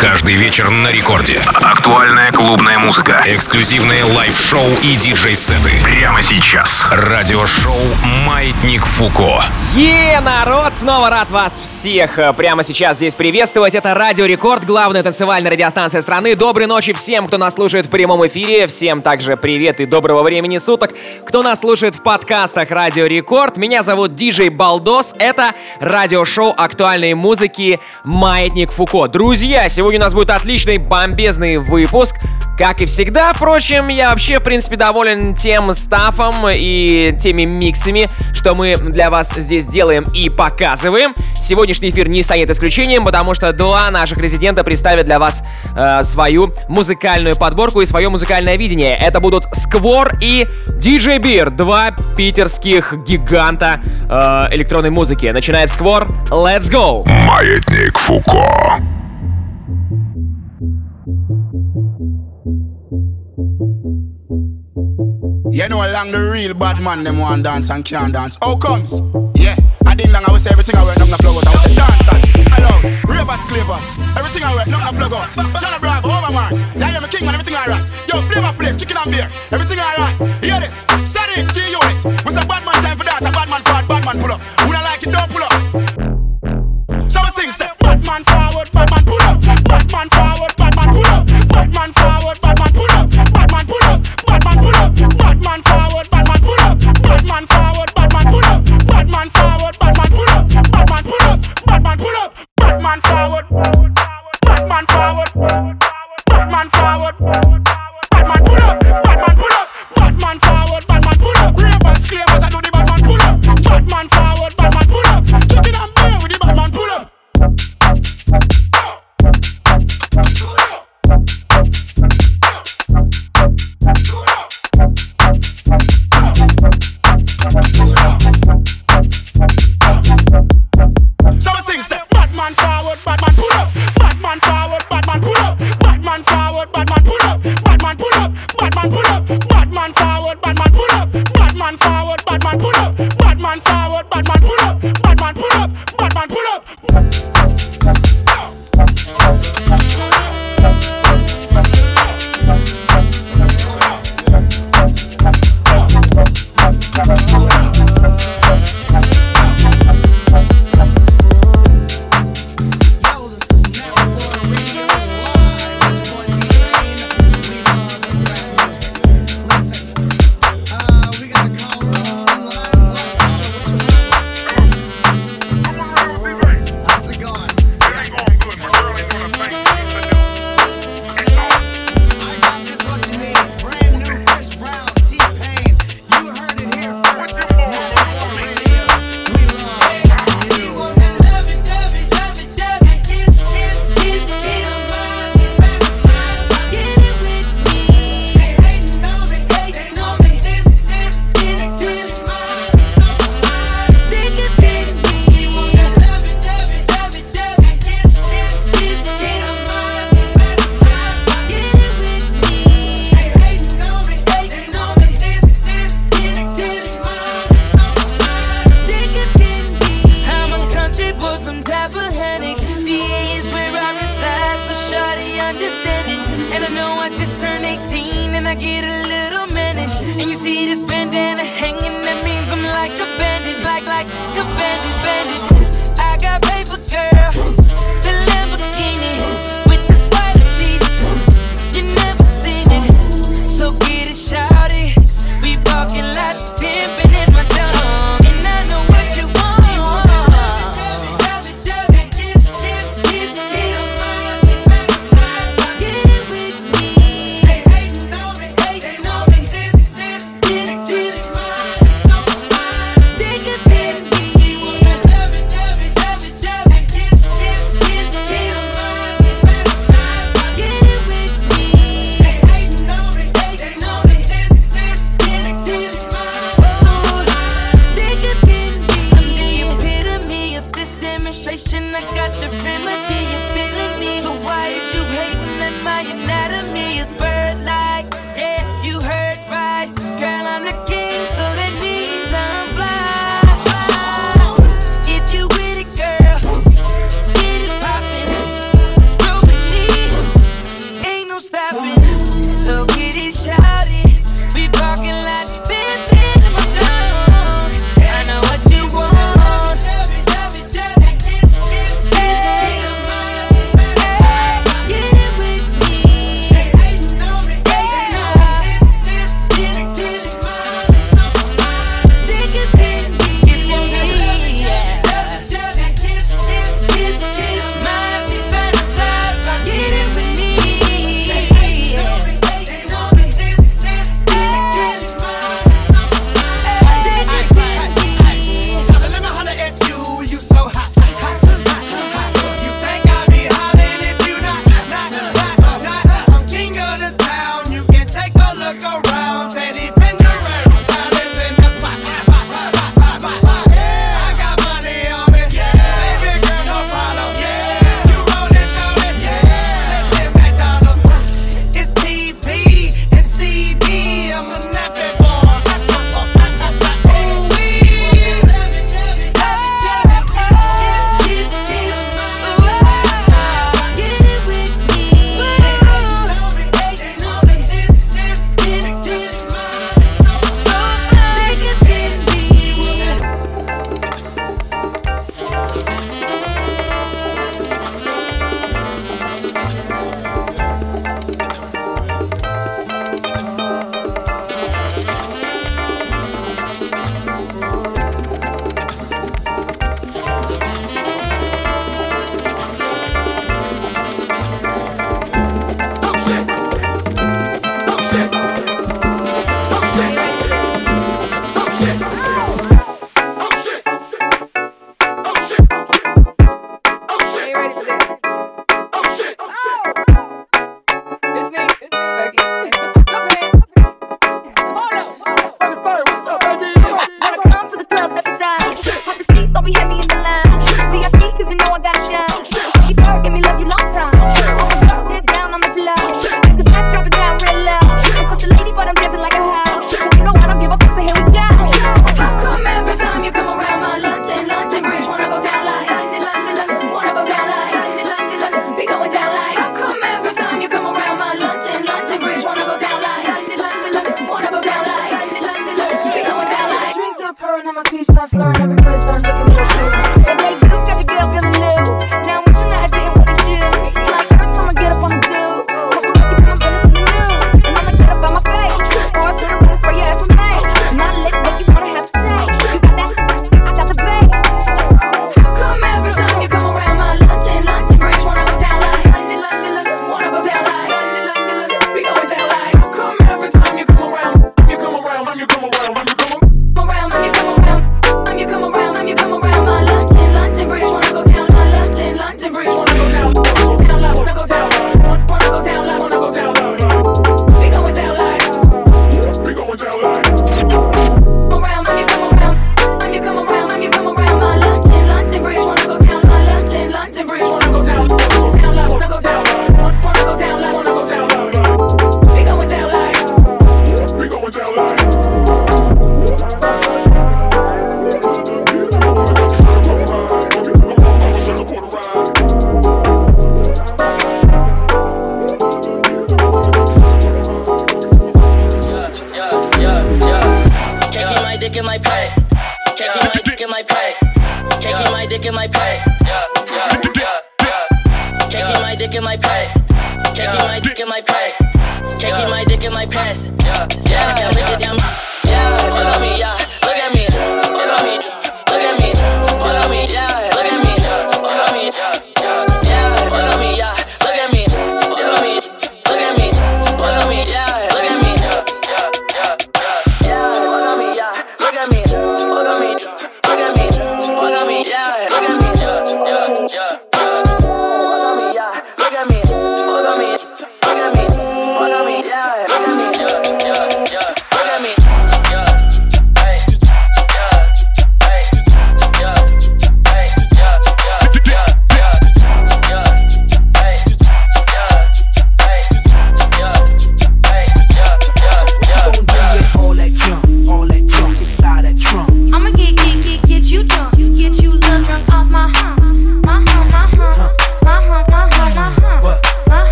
Каждый вечер на рекорде. Актуальная клубная музыка. Эксклюзивные лайв-шоу и диджей-сеты. Прямо сейчас. Радиошоу «Маятник Фуко». Е, народ, снова рад вас всех прямо сейчас здесь приветствовать. Это Радио Рекорд, главная танцевальная радиостанция страны. Доброй ночи всем, кто нас слушает в прямом эфире. Всем также привет и доброго времени суток. Кто нас слушает в подкастах Радио Рекорд. Меня зовут Диджей Балдос. Это радиошоу актуальной музыки «Маятник Фуко». Друзья, сегодня у нас будет отличный бомбезный выпуск. Как и всегда, впрочем, я вообще, в принципе, доволен тем стафом и теми миксами, что мы для вас здесь делаем и показываем. Сегодняшний эфир не станет исключением, потому что два наших резидента представят для вас э, свою музыкальную подборку и свое музыкальное видение. Это будут Сквор и DJ Beer, два питерских гиганта э, электронной музыки. Начинает Сквор, let's go! Маятник Фуко. You know along the real bad man them want dance and can't dance. Oh, how comes? Yeah, I ding dong I say everything I wear, nothing to plug out. I will say dancers, hello, ravers, clavers, everything I wear, nothing to plug out. John Bravo, over Mars, yeah, I'm a king man, everything alright. Yo, flavor flame, chicken and beer, everything I alright. Hear this, steady, G unit. We say bad man time for dance, a bad man forward, bad man pull up. Who not like it, don't pull up. So I sing, say, bad man forward, bad man pull up. Bad man forward, bad man pull up. Bad man forward, bad Batman forward. Batman forward. Batman forward. Batman pull up. Batman pull up. Batman forward. Batman pull up. Ravers, slavers, I know the Batman pull up. Batman. Get a little mannish. And you see this bandana hanging, that means I'm like a bandit, like like a bandit, bandit.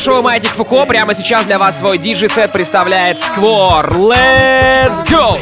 шоу Маятник Фуко. Прямо сейчас для вас свой диджей-сет представляет Сквор. Let's go!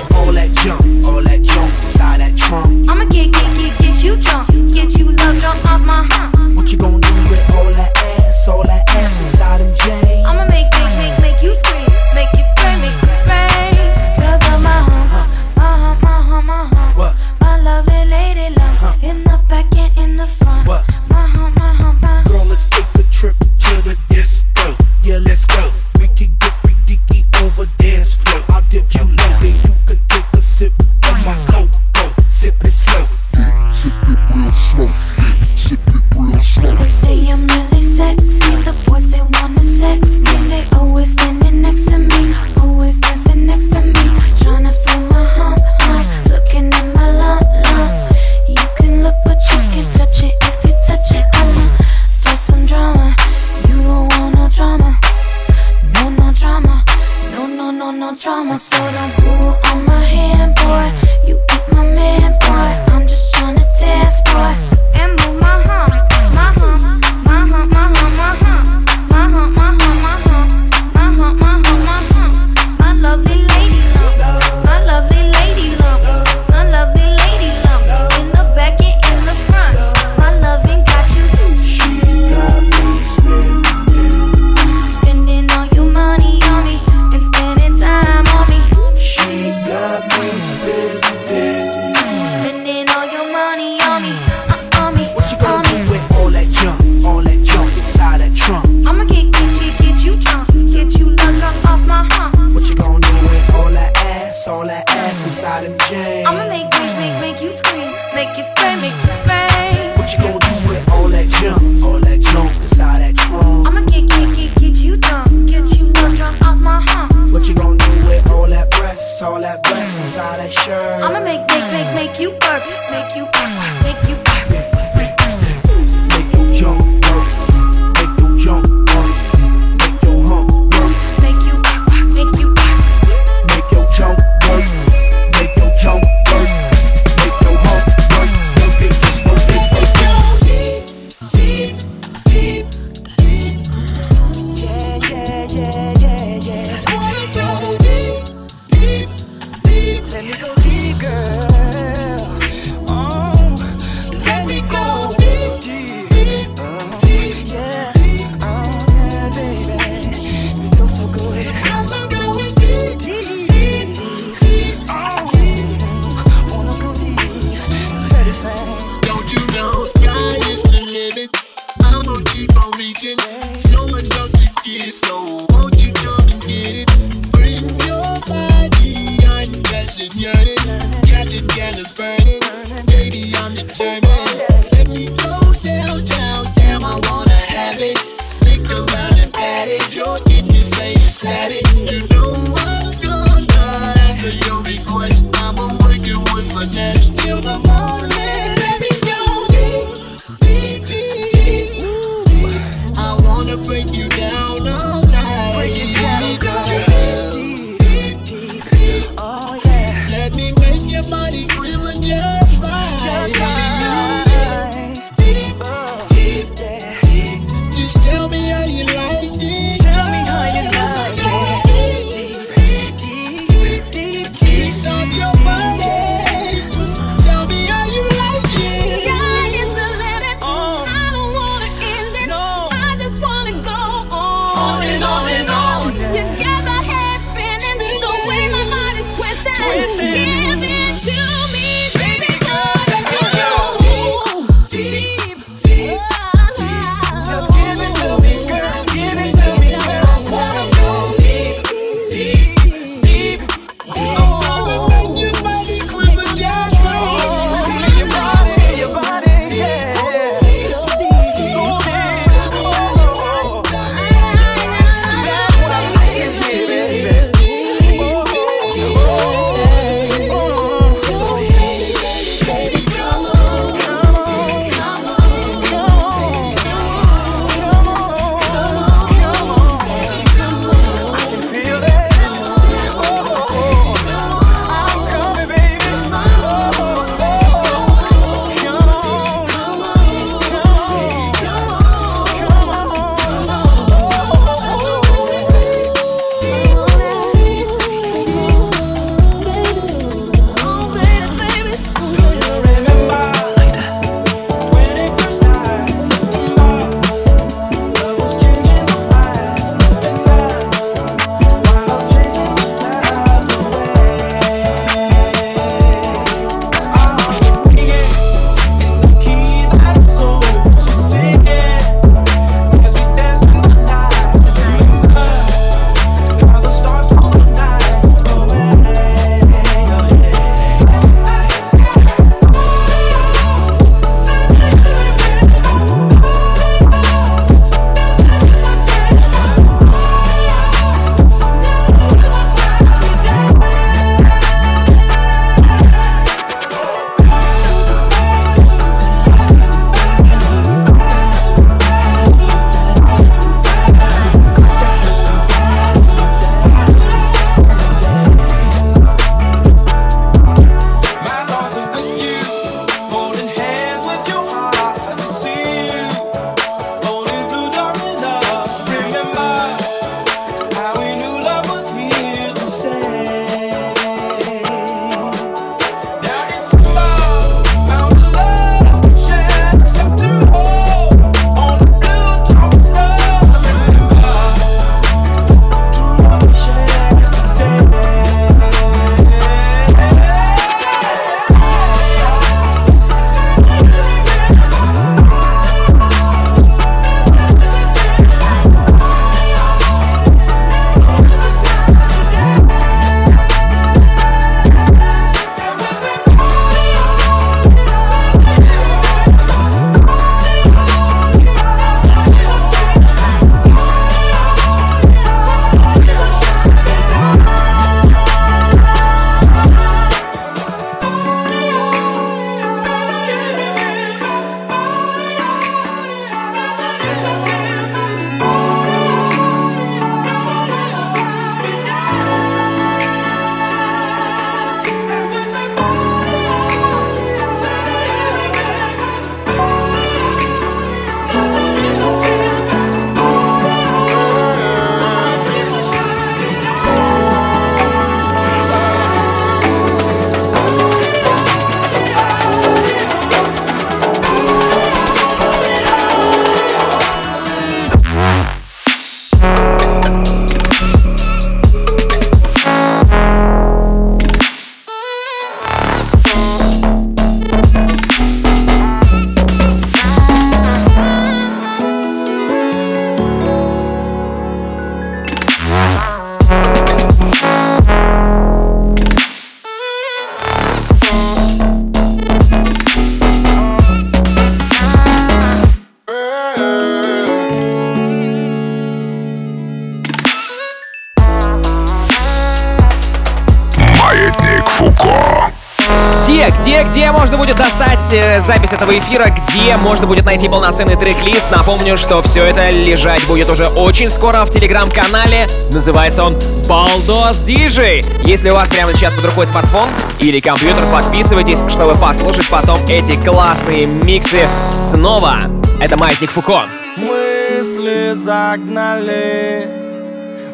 Запись этого эфира, где можно будет найти полноценный трек-лист. Напомню, что все это лежать будет уже очень скоро в телеграм-канале. Называется он Балдос Диджей. Если у вас прямо сейчас под рукой смартфон или компьютер, подписывайтесь, чтобы послушать потом эти классные миксы снова. Это Маятник Фуко. Мысли загнали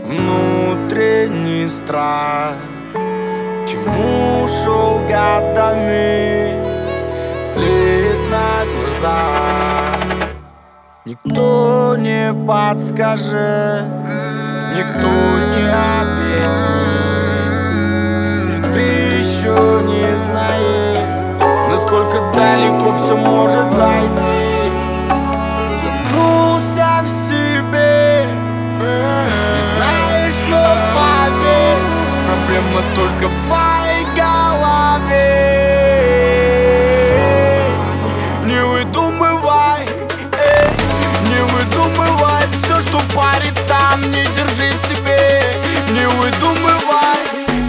внутренний страх Чему шел годами тлеет на глазах Никто не подскажет, никто не объяснит. И ты еще не знаешь, насколько далеко все может зайти. Замкнулся в себе. Не знаешь, но поверь Проблема только в твоей там, не держи себе. Не выдумывай,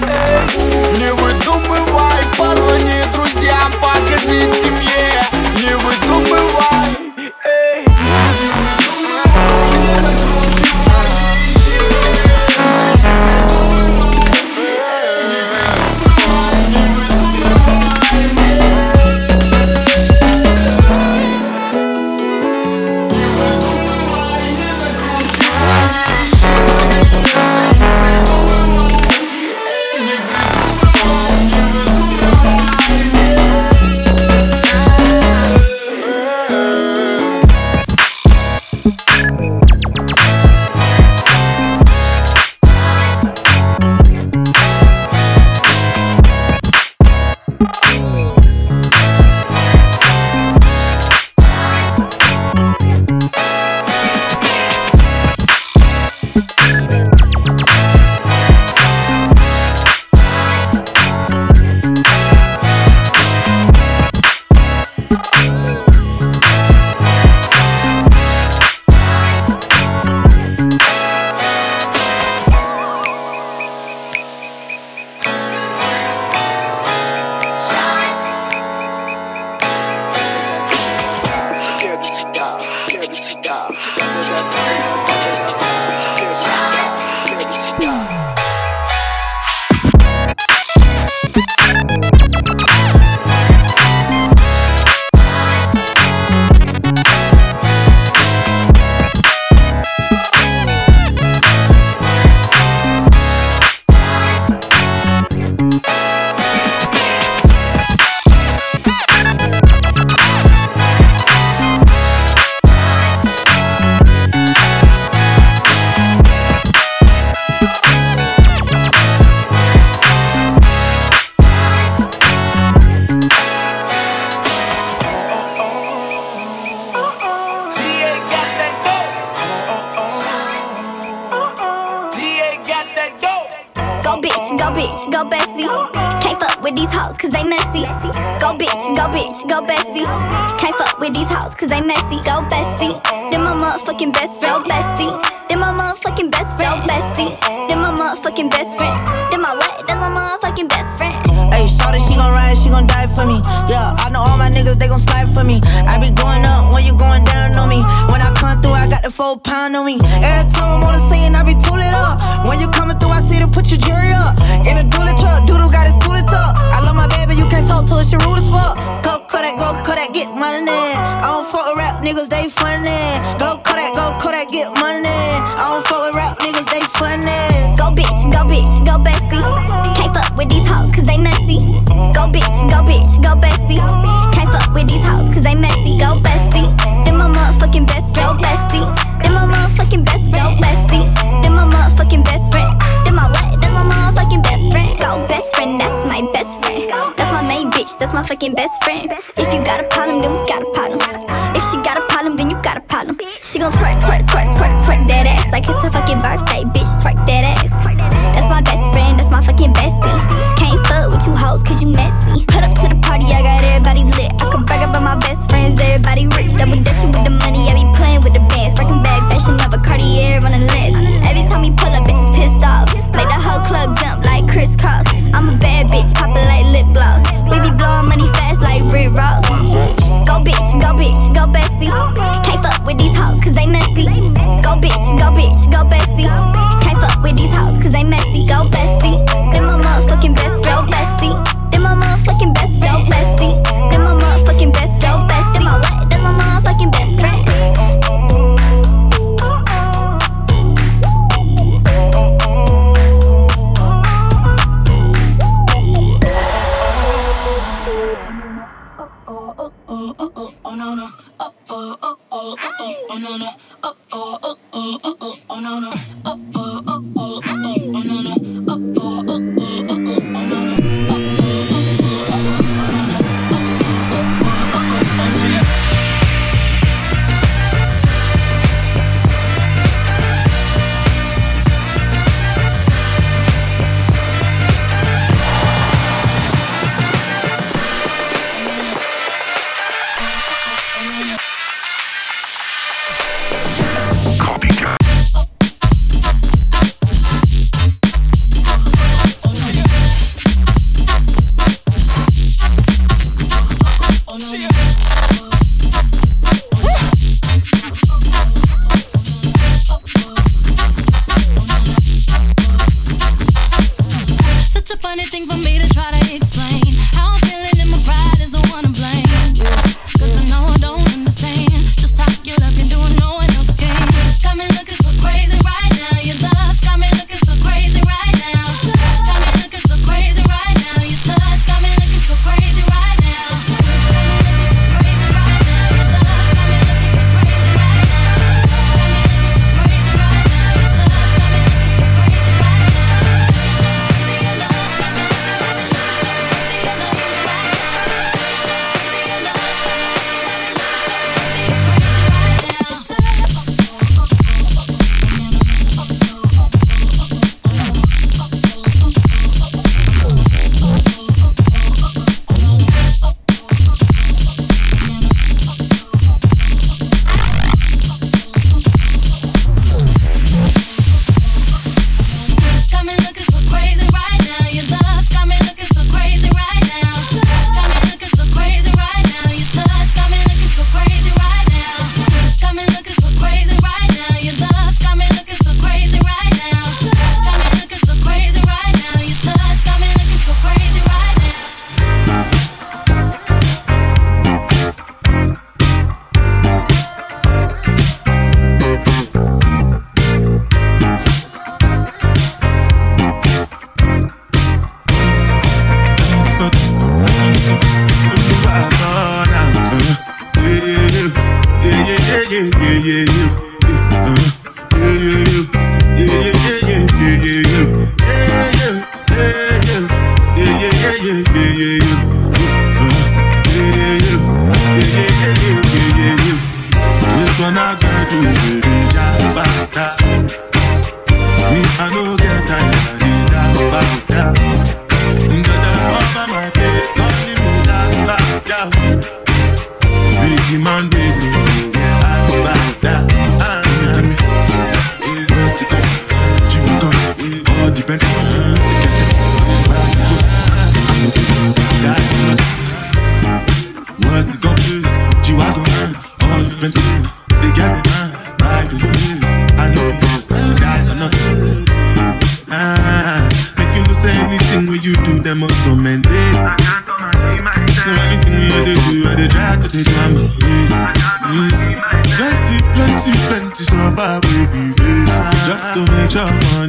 эй, не выдумывай. Позвони друзьям, покажи семье. Не выдумывай, messy. Go bitch, go bitch, go bestie. Can't fuck with these hoes cause they messy. Go bestie. Then my motherfucking best friend, bestie. Then my motherfucking best friend, bestie. Then my motherfucking best friend. Then my what? Then my motherfucking best friend. Hey, shorty, she gon' ride, she gon' die for me. Yeah, I know all my niggas, they gon' slide for me. I be going up when you going down on me. When I come through, I got the full pound on me. Every time I'm on the scene, I be tooling up. When you coming through, I see to put your jury up. In a dually truck, doodle got talk to her, she rude as fuck. Go Kodak, go Kodak, get money. I don't fuck with rap niggas, they funny. Go Kodak, go Kodak, get money. I don't fuck with rap niggas, they funny. Go bitch, go bitch, go bestie. Can't fuck with these hoes cause they messy. Go bitch, go bitch, go bestie. Can't fuck with these hoes cause they messy. Go bestie. Bitch, that's my fucking best friend. If you got a problem, then we got a problem. If she got a problem, then you got a problem. She gon' twerk, twerk, twerk, twerk, twerk that ass like it's her fucking birthday, bitch. time.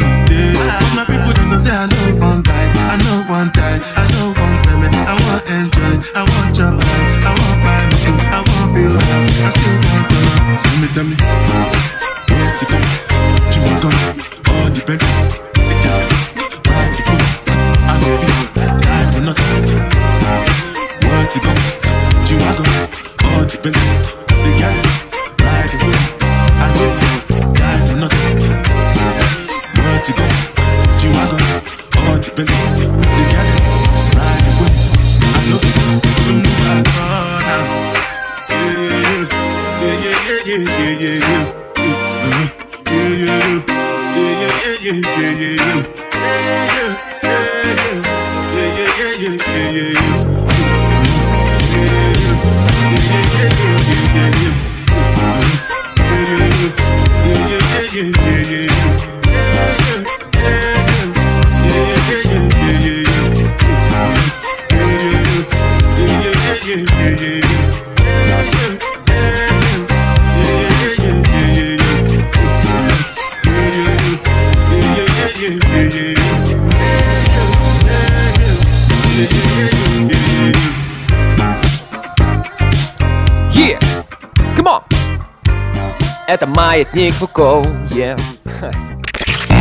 Маятник Фуко, yeah.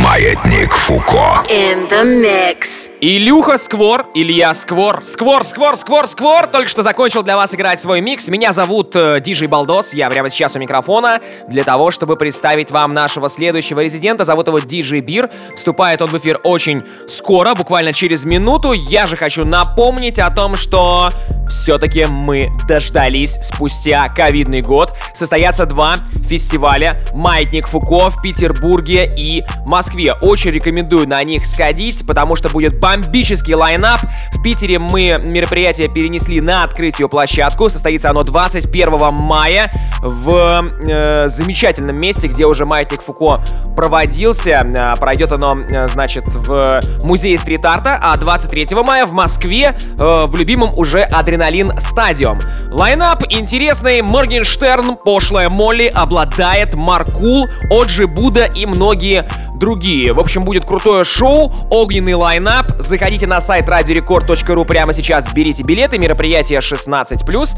Маятник Фуко. In the mix. Илюха Сквор, Илья Сквор, Сквор, Сквор, Сквор, Сквор только что закончил для вас играть свой микс. Меня зовут э, Диджей Балдос, я прямо сейчас у микрофона для того, чтобы представить вам нашего следующего резидента. Зовут его Диджей Бир. Вступает он в эфир очень скоро, буквально через минуту. Я же хочу напомнить о том, что все-таки мы дождались спустя ковидный год. Состоятся два фестиваля «Маятник Фуко» в Петербурге и Москве. Очень рекомендую на них сходить, потому что будет бомбический лайнап. В Питере мы мероприятие перенесли на открытую площадку. Состоится оно 21 мая в э, замечательном месте, где уже «Маятник Фуко» проводился. Э, пройдет оно, э, значит, в музее стрит-арта, а 23 мая в Москве э, в любимом уже Адреналин Стадиум. Лайнап интересный. Моргенштерн, Пошлая Молли, OBLADAET, Markul, OG Buda и многие другие. В общем, будет крутое шоу, огненный лайнап. Заходите на сайт radiorecord.ru прямо сейчас, берите билеты, мероприятие 16+.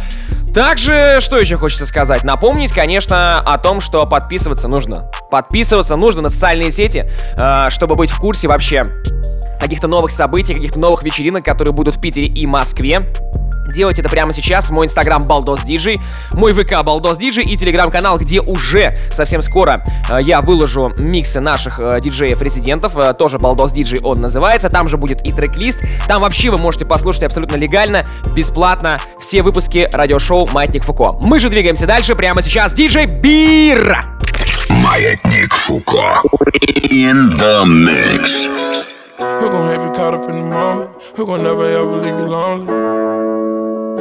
Также, что еще хочется сказать? Напомнить, конечно, о том, что подписываться нужно. Подписываться нужно на социальные сети, э, чтобы быть в курсе вообще каких-то новых событий, каких-то новых вечеринок, которые будут в Питере и Москве. Делайте это прямо сейчас. Мой инстаграм Диджей, мой ВК Диджей и телеграм-канал, где уже совсем скоро э, я выложу миксы наших э, диджеев-резидентов. Э, тоже Диджей он называется. Там же будет и трек-лист. Там вообще вы можете послушать абсолютно легально, бесплатно все выпуски радиошоу «Маятник Фуко». Мы же двигаемся дальше. Прямо сейчас диджей Бира. Маятник Фуко. In the mix. Who gon' have you caught up in the moment? Who gon' never ever leave you lonely?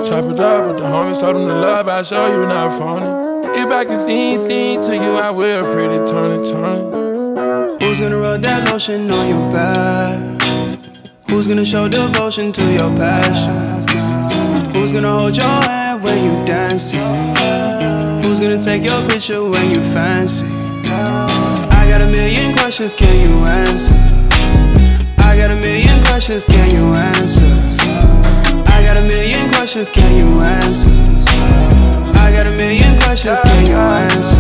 Chop it up with the homies, told them to love, I show you not phony. If I can sing, sing to you, I will pretty turn it, turn Who's gonna rub that lotion on your back? Who's gonna show devotion to your passion? Who's gonna hold your hand when you dancing? Who's gonna take your picture when you fancy? I got a million questions, can you answer? I got a million questions, can you answer? I got a million questions, can you answer? I got a million questions, can you answer?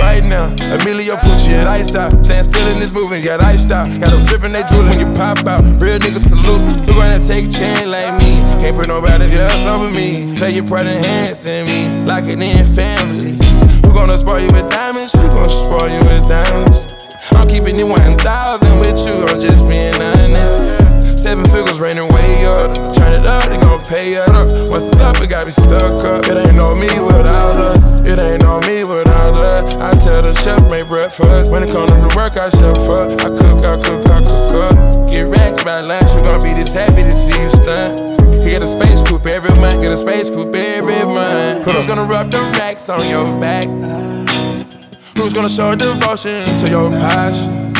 Right now, Emilio Pucci and Ice out. Stand still in this movement, got iced out. Got them dripping, they drooling when you pop out. Real niggas salute. You gonna take a chance like me. Can't put nobody else over me. Play your pride part enhancing me. Like it in family. Who gonna spoil you with diamonds? Who gonna spoil you with diamonds? I'm keeping it 1000 with you, I'm just being honest. Seven figures raining way up. Turn it up, they gon' pay up. What's up? It got me stuck up. It ain't no me without her. It ain't no me without her. I tell the chef make breakfast. When it come to work, I chef up. I cook, I cook, I cook up. Get racks by lunch, you gon' be this happy to see you stunt. He get a space coupe every month, get a space coupe every month. Who's gonna rub the racks on your back? Who's gonna show devotion to your passion?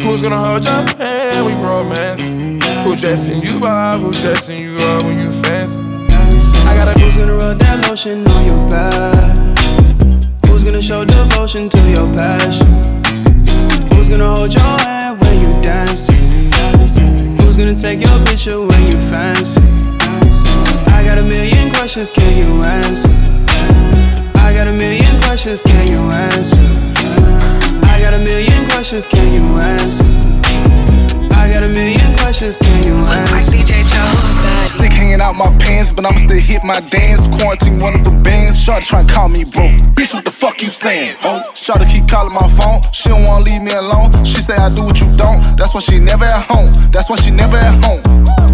Who's gonna hold your hand when you romance? Who's dressing you up? Who's dressing you up when you fancy? I got a who's gonna rub that lotion on your back? Who's gonna show devotion to your passion? Who's gonna hold your hand when you dancing? Who's gonna take your picture when you fancy? I got a million questions, can you answer? I got a million questions, can you answer? I got a million questions, can you answer? I got a million questions, can you answer? Stick hanging out my pants, but I'ma still hit my dance. Quarantine one of the bands. Shawty tryna call me bro. Bitch, what the fuck you saying? Oh, Shawty keep calling my phone. She don't wanna leave me alone. She say I do what you don't. That's why she never at home. That's why she never at home.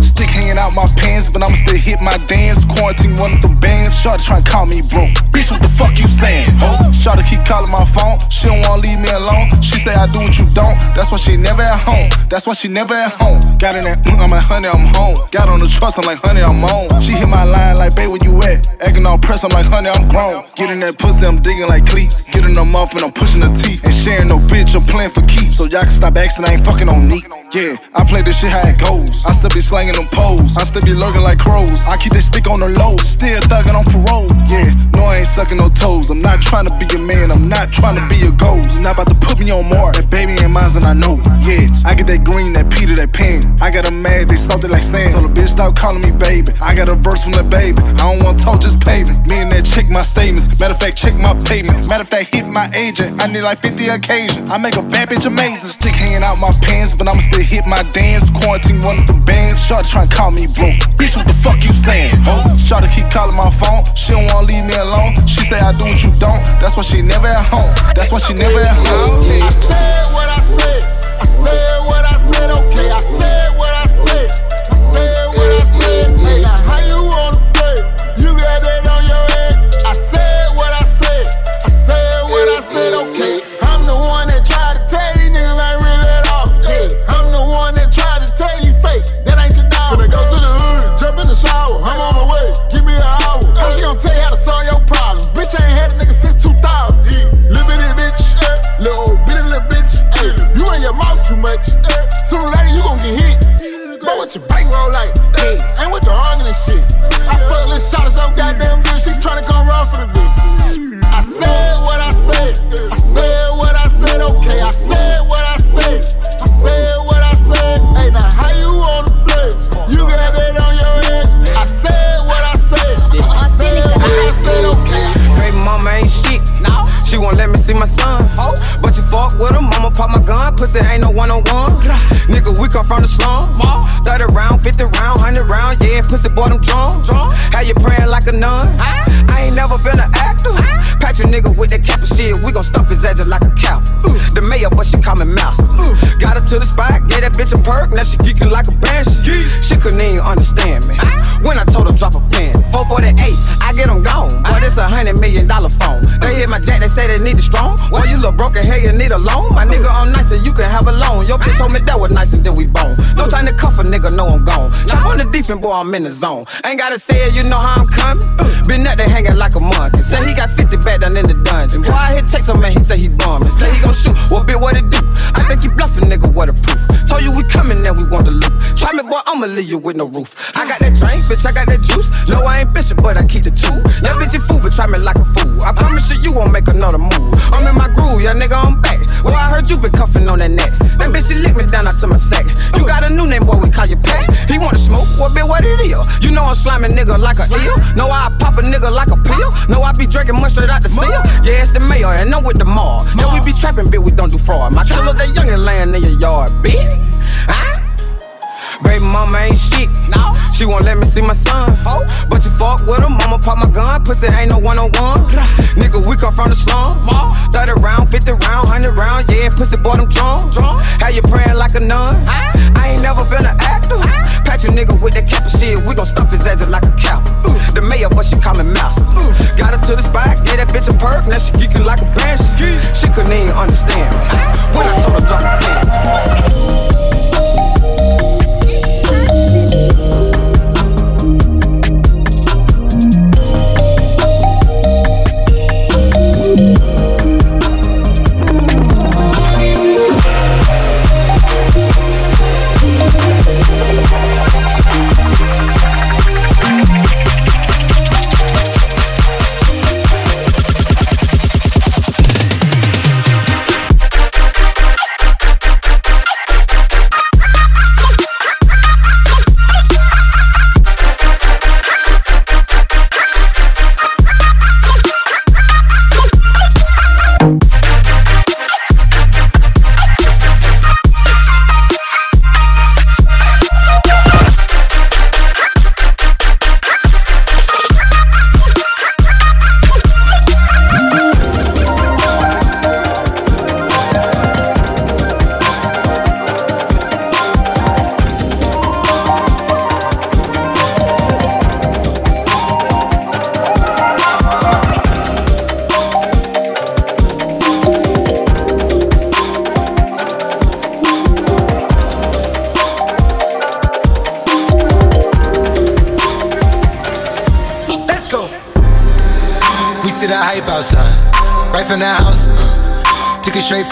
Stick hanging out my pants, but I'ma still hit my dance. Quarantine one of the bands. Shawty tryna call me bro. Bitch, what the fuck you saying? Oh, Shawty keep calling my phone. She don't wanna leave me alone. She say I do what you don't. That's why she never at home. That's why she never at home. Got in that, mm, I'm like, honey, I'm home. Got on the trust, I'm like, honey, I'm on. She hit my line like, babe, where you at? Acting all pressed, I'm like, honey, I'm grown. Getting that pussy, I'm digging like cleats. Getting them off and I'm pushing the teeth. Ain't sharing no bitch, I'm playing for keeps. So y'all can stop asking, I ain't fucking on neat. Yeah, I play this shit how it goes. I still be slanging them poles. I still be lurking like crows. I keep that stick on the low. Still thugging on parole. Yeah, no, I ain't sucking no toes. I'm not trying to be a man. I'm not trying to be a ghost. You're not about to put me on more. That baby ain't mine, and I know. Yeah, I get that green, that Peter, that pen. I got a mad, they salted like sand. So the bitch stop calling me baby. I got a verse from the baby. I don't wanna talk, just pay me. and Me and my statements. Matter of fact, check my payments. Matter of fact, hit my agent. I need like 50 occasion. I make a bad bitch amazing. Stick hanging out my pants, but I'ma still hit my dance. Quarantine one of them bands. Shorty tryna call me broke. Bitch, what the fuck you saying? Ho, Shorty keep calling my phone. She don't wanna leave me alone. She say I do what you don't. That's why she never at home. That's why she never at home. I said what I said. I said what I said since 2000. It, bitch. Little bitty little bitch. Hey, you in your mouth too much. Sooner or later you gon' get hit. But what your bankroll like? Hey, We gon' stump his ass just like a cow. The mayor, but she call me mouse. Got her to the spot, gave that bitch a perk. Now she geeking like a banshee. She couldn't even understand me. When I told her drop a pen, 448, I get them gone. But it's a hundred million dollar phone. They hit my jack, they say they need it strong. Well, you look broken, hey, you need a loan. My nigga, I'm nice and you can have a loan. Your bitch told me that was nice and then we bone. No time to cuff nigga, know I'm gone. Chop on the defense, boy, I'm in the zone. Ain't gotta say it, you know how I'm coming. Uh, been up there hanging like a monkey. Say he got 50 back down in the dungeon. Boy, I hit text him, man, he say he bumming. Say he gon' shoot, what bit, what it do? I think he bluffing, nigga, what a proof. Told you we coming, then we want the loot. Try me, boy, I'ma leave you with no roof. I got that drink, bitch, I got that juice. No, I ain't bishop, but I keep the two. That bitch, you fool, but try me like a fool. I promise you, you won't make another move. I'm in my groove, yeah, nigga, I'm back. Well, I heard you been cuffing on that neck. That bitch, she lick me down out to my sack. You got a new name, boy, we call you Pat. He wanna smoke, what bit, what it is? You know I'm slamming nigga like a eel. No, I pop a nigga like a pill. No, I be drinking much straight out the seal. Yeah, it's the mayor, and I'm with the mall. Yeah, we be trapping, bitch, we don't do fraud. My killer, that youngin' laying in your yard, bitch. Huh? Baby mama ain't shit. No. She won't let me see my son. Oh. But you fuck with him, mama pop my gun. Pussy ain't no one on one. Nigga, we come from the slum. Ma. 30 round, 50 round, 100 round. Yeah, pussy boy, them drunk. How you praying like a nun? I ain't never been an actor. Patch a nigga with that cap of shit. We gon' stuff his ass like a cow. The mayor, but she call me mouse. Got her to the spot, gave that bitch a perk. Now she geeking like a banshee. She couldn't even understand me. When I told her drop a pin.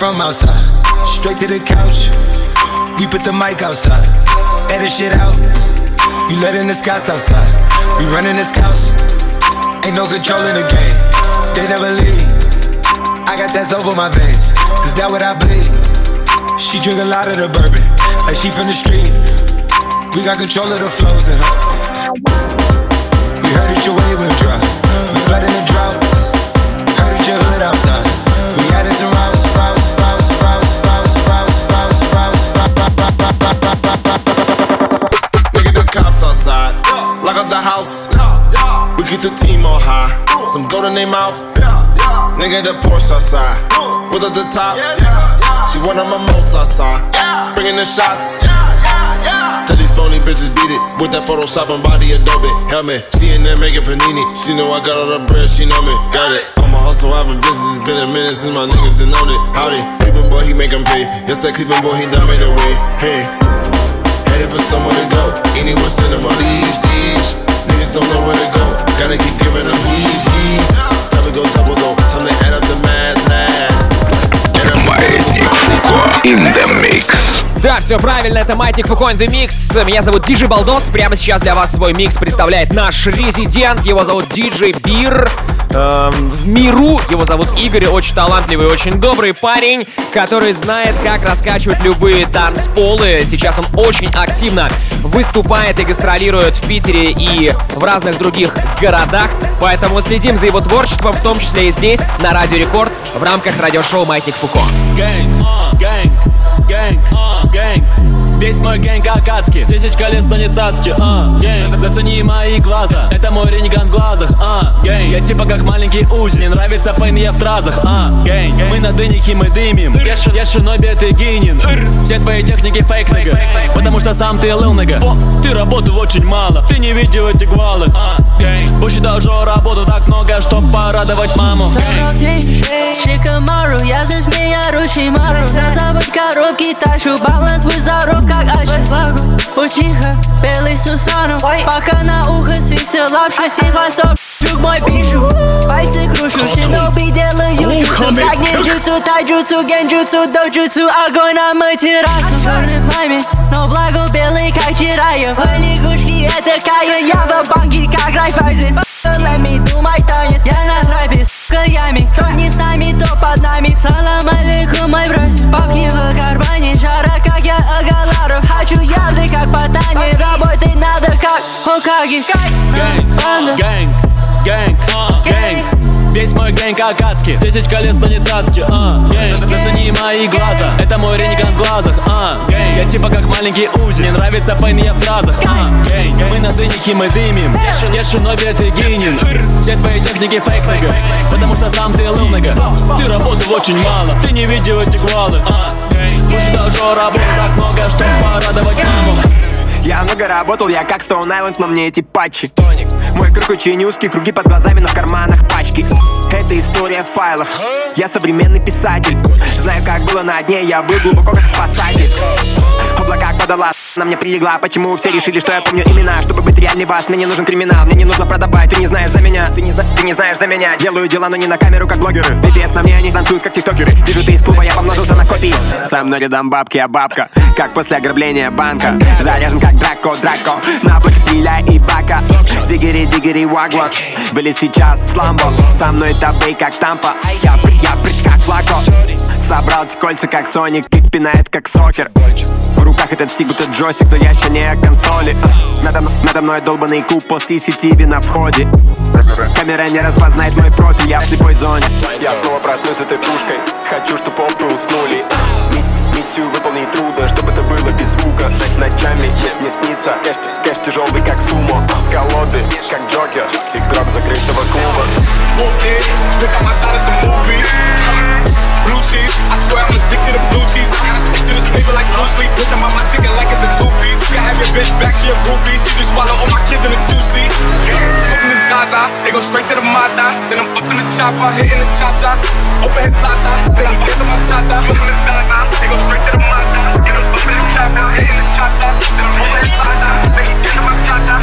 From outside, straight to the couch. We put the mic outside, edit shit out. You letting the scouts outside, we running the scouts. Ain't no control in the game, they never leave. I got tats over my veins, cause that what I bleed. She drink a lot of the bourbon, like she from the street. We got control of the flows in her. We heard that your wave went dry. We flood in the drought. Keep the house. We get the team on high. Some gold in their mouth. Nigga, the Porsche outside. With at the top. She one of my most outside. Bringing the shots. Tell these phony bitches beat it with that Photoshop and body Adobe helmet. She in there making panini. She know I got all the bread. She know me. Got it. I'm a hustle, I've been business. It's been a minute since my niggas done known it. Howdy, Cleveland boy, he make 'em pay. Yes, that Cleveland boy, he done made a way. Hey, headed for somewhere to go. Them all these D's. Niggas don't know where to go. Gotta keep giving them heat, heat. Time to go double though. Time to add up the mad lad. In the mix. Да, все правильно, это Маятник Фуко in the Mix. Меня зовут Диджей Балдос. Прямо сейчас для вас свой микс представляет наш резидент. Его зовут Диджей Бир. Эм, в миру его зовут Игорь. Очень талантливый, очень добрый парень, который знает, как раскачивать любые танцполы. Сейчас он очень активно выступает и гастролирует в Питере и в разных других городах. Поэтому следим за его творчеством, в том числе и здесь, на Радио Рекорд, в рамках радиошоу Маятник Фуко. Gang, gang, gang, gang Весь мой gang Акацки Тысяч колес, но не цацки, а, gang. Зацени мои глаза, это мой рентген в глазах, а, gang. Я типа как маленький Uzi, не нравится pain, я в стразах, а, gang. Мы на дынихе, мы дымим Я шиноби, ты гинин Все твои техники фейк, нога Потому что сам ты лыл, Ты работал очень мало, ты не видел эти гвалы, а, гэнг. Больше должен работу так много, чтоб порадовать маму, гэнг. Шикамару, я здесь меня Ручимару На забыть коробки тащу, баланс будь здоров, как Ачи Учиха, белый Сусану. Пока на ухо свистел лапшу, Севастоп Жук мой пишу, пальцы крушу Шиноби делаю джутсу, как нинджутсу Тайджутсу, генджутсу, доджутсу Огонь на матерасу Черный пламя, но благо белый, как Чирая В лягушки это Кая, я в банке, как Райфайзен Let me do my танец, я на тропе, сука, ями Кто не с нами, то под нами. Салам алейкум, мой брось. Бабки в кармане, жара, как я Агаларов Хочу ярды, как Патани Работать надо, как Хокаги Гэнг, гэнг, гэнг, гэнг Весь мой гэнг акадский Тысяч колес, но не цацки, а, Зацени мои глаза, это мой рентген в глазах, а, Я типа как маленький Узи, не нравится пейн, я в стразах, а, Мы на дынихе, мы дымим. Я шиноби, ты гинин. Все твои техники фейк, нога. Потому что сам ты лыл, нога Ты работал очень мало, ты не видел эти гвалы, а, гэнг Больше должен работать так много, чтоб порадовать маму Я много работал, я как Стоун Айленд, но мне эти патчи. Мой круг очень узкий, круги под глазами, но в карманах пачки. Это история в файлах Я современный писатель. Знаю, как было на дне, я был глубоко как спасатель. Облака подала, на мне прилегла. Почему все решили, что я помню имена? Чтобы быть реальней вас, мне не нужен криминал. Мне не нужно продавать, ты не знаешь за меня. Ты не, зна- ты не знаешь за меня. Делаю дела, но не на камеру, как блогеры. BTS на мне, они танцуют, как тиктокеры. Вижу, ты из клуба, я помножился на копии. Со мной рядом бабки, а бабка Как после ограбления банка. Заряжен, как Драко, Драко На блоке стиля и бака. Дигери, дигери, вагон Были сейчас с ламбо Со мной табей, как тампа. Я, я прыть, как флако. Собрал эти кольца, как Соник Кик пинает, как сокер. В руках этот стик, будто джойстик Но я еще не консоли. Надо, надо мной долбанный купол CCTV на входе. Камера не распознает мой профиль, я в слепой зоне. Я снова проснусь этой пушкой. Хочу, чтобы оба уснули Миссию выполнить трудно, чтобы это было без звука. Н- Ночами честь не снится. Кэш, кэш тяжелый, как сумо. С колоды, как Джокер Игрок закрытого клуба. In, bitch, I'm outside movie. Blue cheese, I swear I'm addicted to blue cheese. I gotta stick to this paper like blue sleep. Bitch, I'm on my chicken like it's a two piece. You have your bitch back, she a groupie. She just swallow all my kids in a two seat. Smoking the Zaza, they go straight to the Mata. Then I'm up in the chopper, hitting the cha cha. Open his lata, then he dance on my chata. Smoking the Zaza, they go straight to the Mata. Then I'm up in the chopper, hitting the cha cha. Then I'm open then he my chata.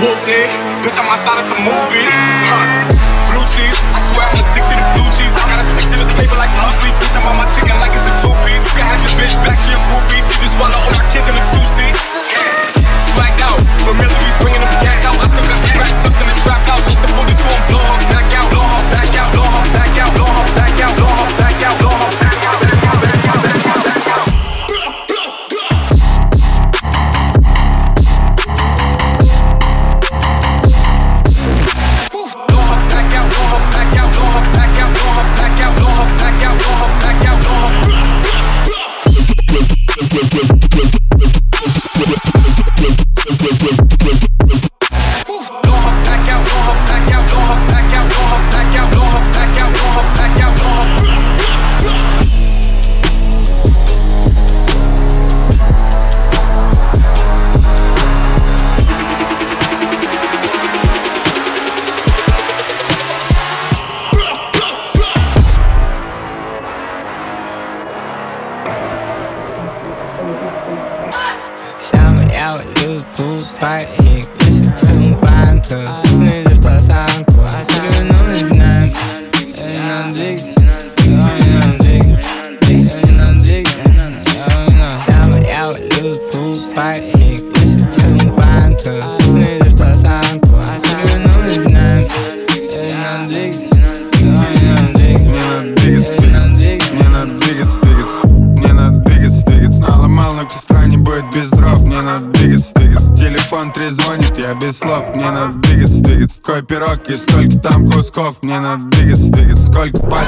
Walked eh? in, bitch, I'm outside of some movie. Blue cheese, I swear I'm addicted to blue cheese. I gotta stick to this paper like sleep. Bitch, I'm on my chicken like it's a two piece. You can have your bitch back, she a groupie. She just swallow all my kids in a two seat. Swagged out, familiar, we bringing them gas out. I still got some racks stuck in the trap house. Just to put it to him, blow her back out, blow back out, blow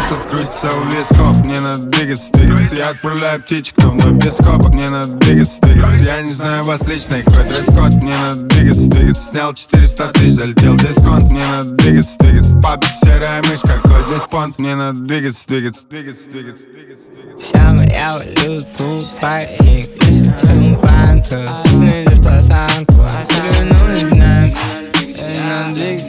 Пальцев крутится у висков Мне надо двигаться, двигаться. Я отправляю птичку, но без скобок Мне надо двигаться, двигаться. Я не знаю вас лично, какой дресс-код Мне надо двигаться, двигаться. Снял 400 тысяч, залетел дисконт Мне надо двигаться, двигаться. Папа серая мышь, какой здесь понт? Мне надо двигаться, двигаться, двигаться, двигаться, двигаться Самая лютую своих Если ты банка. Снизу что А ну не знаю Я не надо двигаться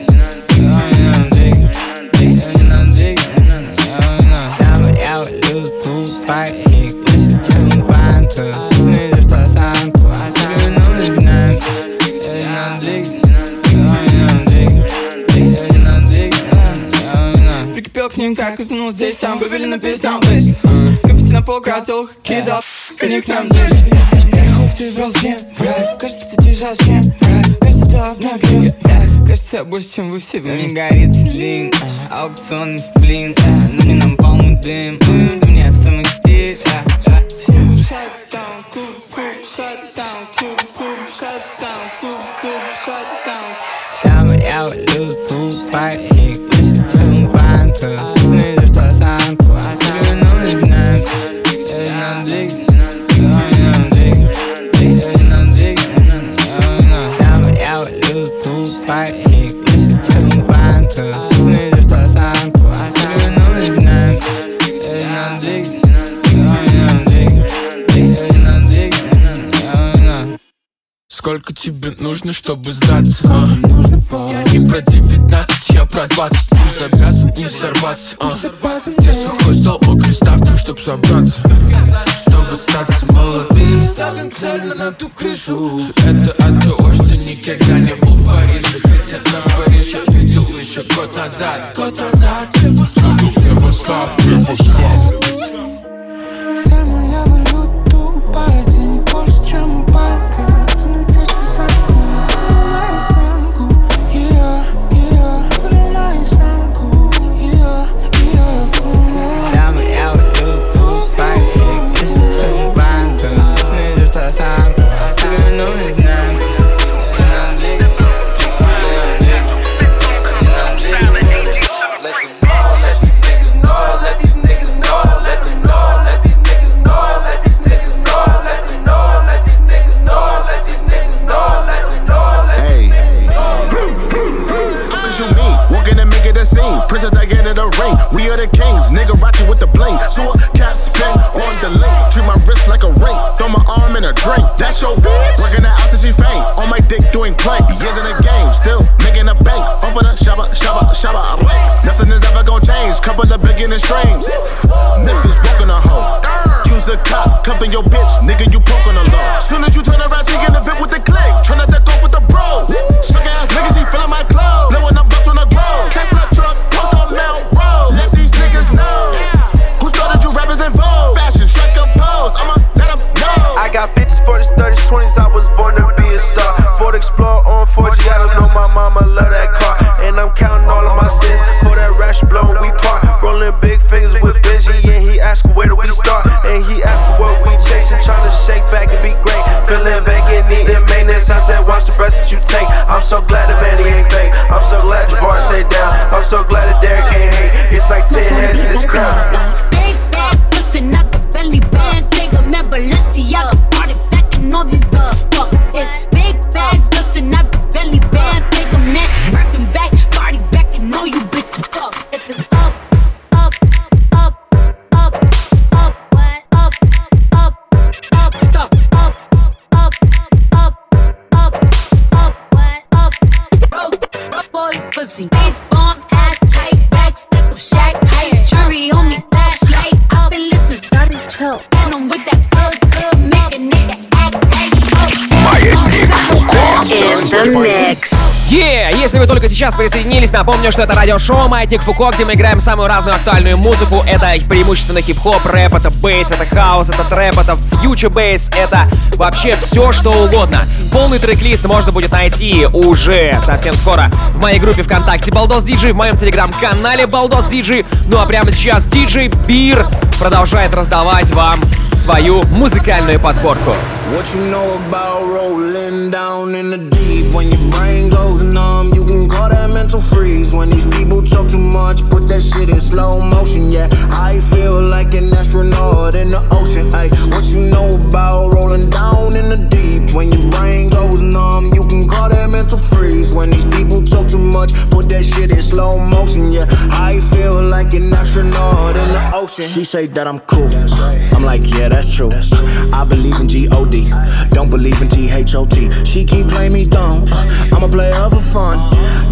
Помню, как изменил здесь, там вывели на песням бейс Копите на пол, крател, кидал Кони к нам. Здесь Перехоп тебя в нем, брат Кажется, ты держал с Кажется, ты обнаглел, да Кажется, я больше, чем вы все. Вместе Мне горит слин, аукционный сплин. Но мне нам полный дым. Ты меня самый здесь, Самая я люблю твою парень, пишет твою банку нужно, чтобы сдаться? а? Я не про 19, я про 20 Плюс обязан не сорваться а? Где сухой стол, мокрый ставь чтоб собраться Чтобы статься молодым Ставим цели на ту крышу Все это от того, что никогда не был в Париже Хотя наш Париж я видел еще год назад Год назад Сука, слева слаб, слева слаб And making the scene. Princess Diana the ring. We are the kings. Nigga rockin' with the bling. So a cap spin on the link. Treat my wrist like a ring. Throw my arm in a drink. That's your bitch. Working her out till she faint. On my dick doing planks. Years in the game. Still making a bank. Off of the shabba, shabba, shabba. Nothing is ever gonna change. Couple of beginning streams. Memphis walking a hoe. Use a cop. Cuffing your bitch. Nigga, you poking a law. Soon as you turn around, she get a fit with the click. Tryna let go with the bros. Suck ass nigga, she feeling my clothes. Blowing up Tesla truck, on Mount. Let these niggas know. Who started you rappers in vogue? Fashion, pose. I'ma let know. I got 50s, 40s, 30s, 20s. I was born to be a star. Ford Explorer on 4 Giottos. Know my mama love that car. And I'm counting all of my sins. For that rash blowing, we you take. I'm so glad that man, he ain't fake. I'm so glad your bar stay down. I'm so glad that Derek can't hate. It's like 10 heads in this crowd. Big bag, pussy, not the Bentley Mix. Е, если вы только сейчас присоединились, напомню, что это радиошоу Маятник Фуко, где мы играем самую разную актуальную музыку. Это преимущественно хип-хоп, рэп, это bass, это хаус, это трэп, это future bass, это вообще все, что угодно. Полный трек-лист можно будет найти уже совсем скоро в моей группе ВКонтакте Балдос Диджи, в моем телеграм-канале Балдос Диджи. Ну а прямо сейчас диджей Бир продолжает раздавать вам свою музыкальную подборку. What you know about down in the deep. When your brain goes numb, you can call that mental freeze. When these people talk too much, put that shit in slow motion. Yeah, I feel like an astronaut in the ocean. Ay, what you know about rolling down in the deep? When your brain goes numb, you can call that mental freeze. When these people talk too much, put that shit in slow motion. Yeah, I feel like an astronaut in the ocean. She say that I'm cool. I'm like, yeah, that's true. I believe in G-O-D, don't believe in T-H-O-T. She keep playing me dumb. I'm a player for fun.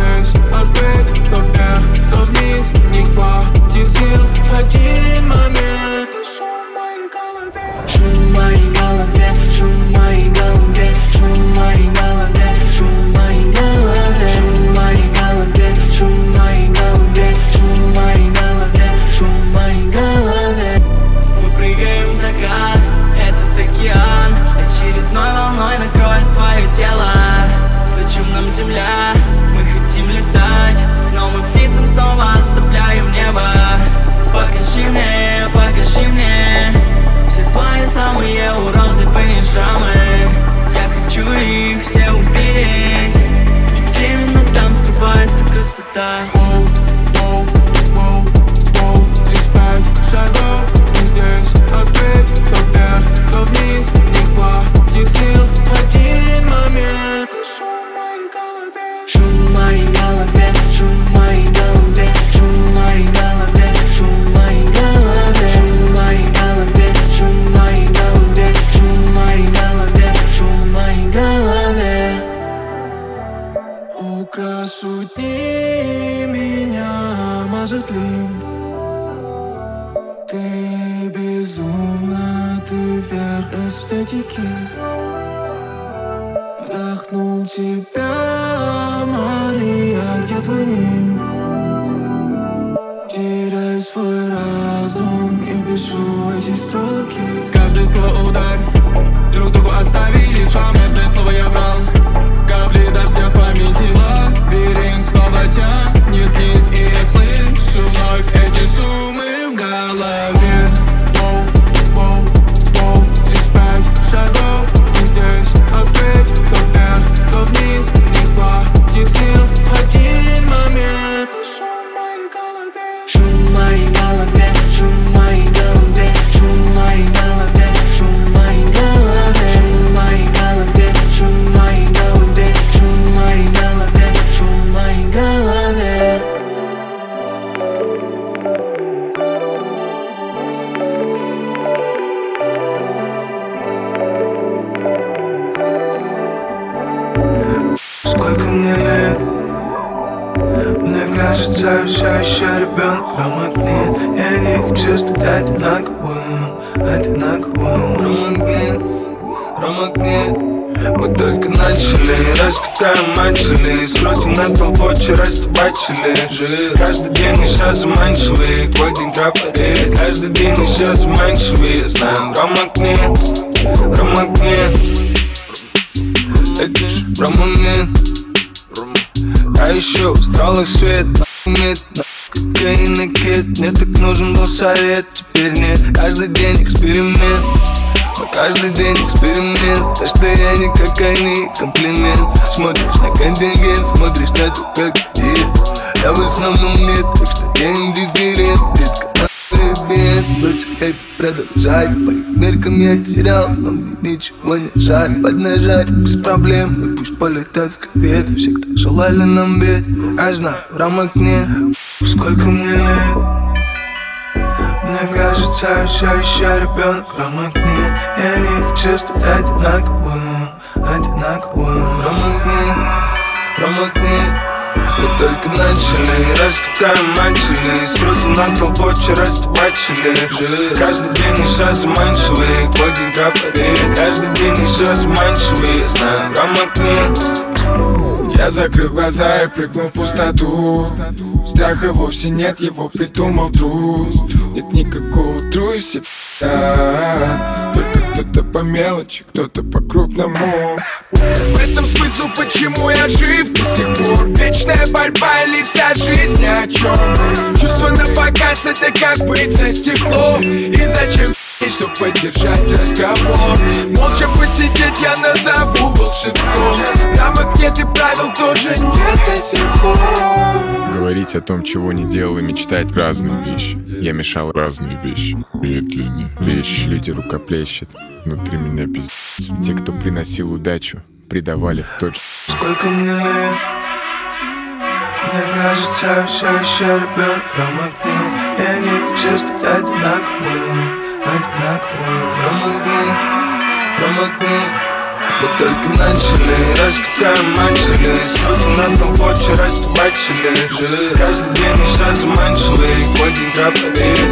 здесь опять То вверх, то вниз, не хватит сил Один момент. Шум моей голове, шум моей голове, шум моей голове, шум моей голове, Жили каждый день еще заманчивый. Твой день трафарит Каждый день еще заманчивый. Знаем, промагнит, промагнит это ж промагнит А еще в стрелах свет. Нет Кокаин и кит Мне так нужен был совет. Теперь нет. Каждый день эксперимент. Каждый день эксперимент. Так что я не кокаин и комплимент? Смотришь на контингент Смотришь на то, как есть Я в основном нет Так что я индифферент Детка, лучше хэппи продолжай По их меркам я терял, но мне ничего не жаль. Поднажать без проблем, и пусть полетят в ковету Все, кто желали нам бед, я знаю, рамках нет Сколько мне лет? Мне кажется, я все еще ребенок, рамок нет Я не хочу стать одинаковым, одинаковым. Промокни, промокни мы только начали, раскатаем матчели Скрутим на колбоче, растебачили Каждый день еще заманчивый Твой день тропы Каждый день еще заманчивый Знаем, промокни Я закрыл глаза и прыгнул в пустоту. Страха вовсе нет, его придумал трус Нет никакого труси, Только кто-то по мелочи, кто-то по крупному В этом смысл, почему я жив? До сих пор Вечная борьба или вся жизнь о чем Чувство на показ, это как быть за стеклом? И зачем чтобы поддержать разговор. Молча посидеть я назову волшебством. Рамок нет и правил тоже нет до сих пор. Говорить о том, чего не делал и мечтать разные вещи. Я мешал разные вещи. Медленнее Вещи. Люди рукоплещут. Внутри меня пиздец. Те, кто приносил удачу Предавали в тот же Сколько мне лет? Мне кажется, все еще ребенок промокни Я не хочу стать одинаковым Одинаковым Промокни, промокни мы только начали, раскатаем матчели Скрутим на толпоче, растебачили Каждый день еще заманчивый Твой день тропы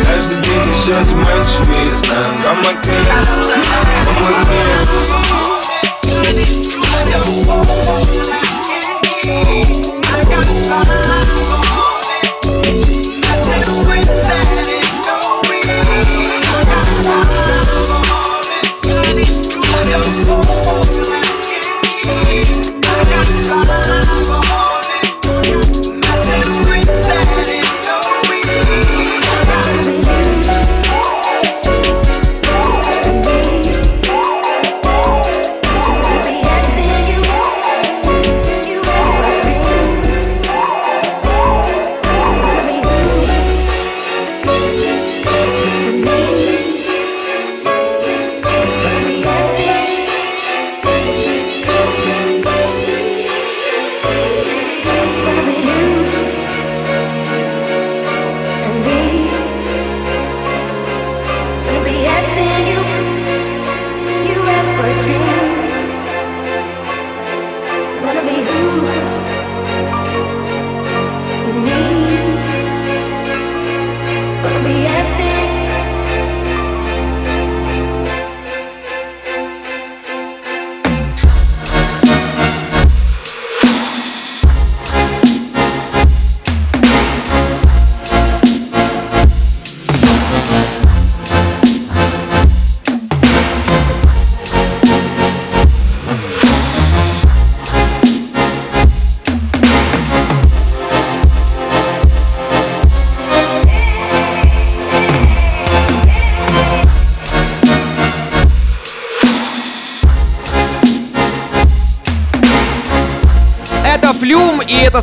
Каждый день еще заманчивый Знаем, промокни, Флюм, и это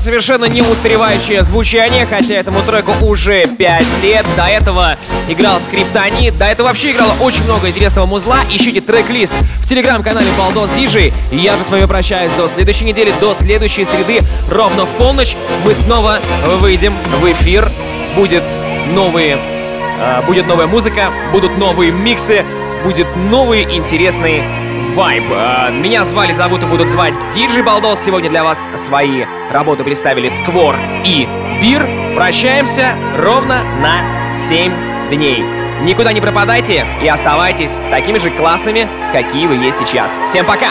совершенно не устаревающее звучание, хотя этому треку уже 5 лет. До этого играл Скриптонит, до этого вообще играло очень много интересного музла. Ищите трек-лист в телеграм-канале Балдос Диджей. Я же с вами прощаюсь до следующей недели, до следующей среды, ровно в полночь. Мы снова выйдем в эфир. Будет новые, э, будет новая музыка, будут новые миксы, будет новый интересный вайб. А, меня звали, зовут и будут звать Диджей Балдос. Сегодня для вас свои работы представили Сквор и Бир. Прощаемся ровно на 7 дней. Никуда не пропадайте и оставайтесь такими же классными, какие вы есть сейчас. Всем пока!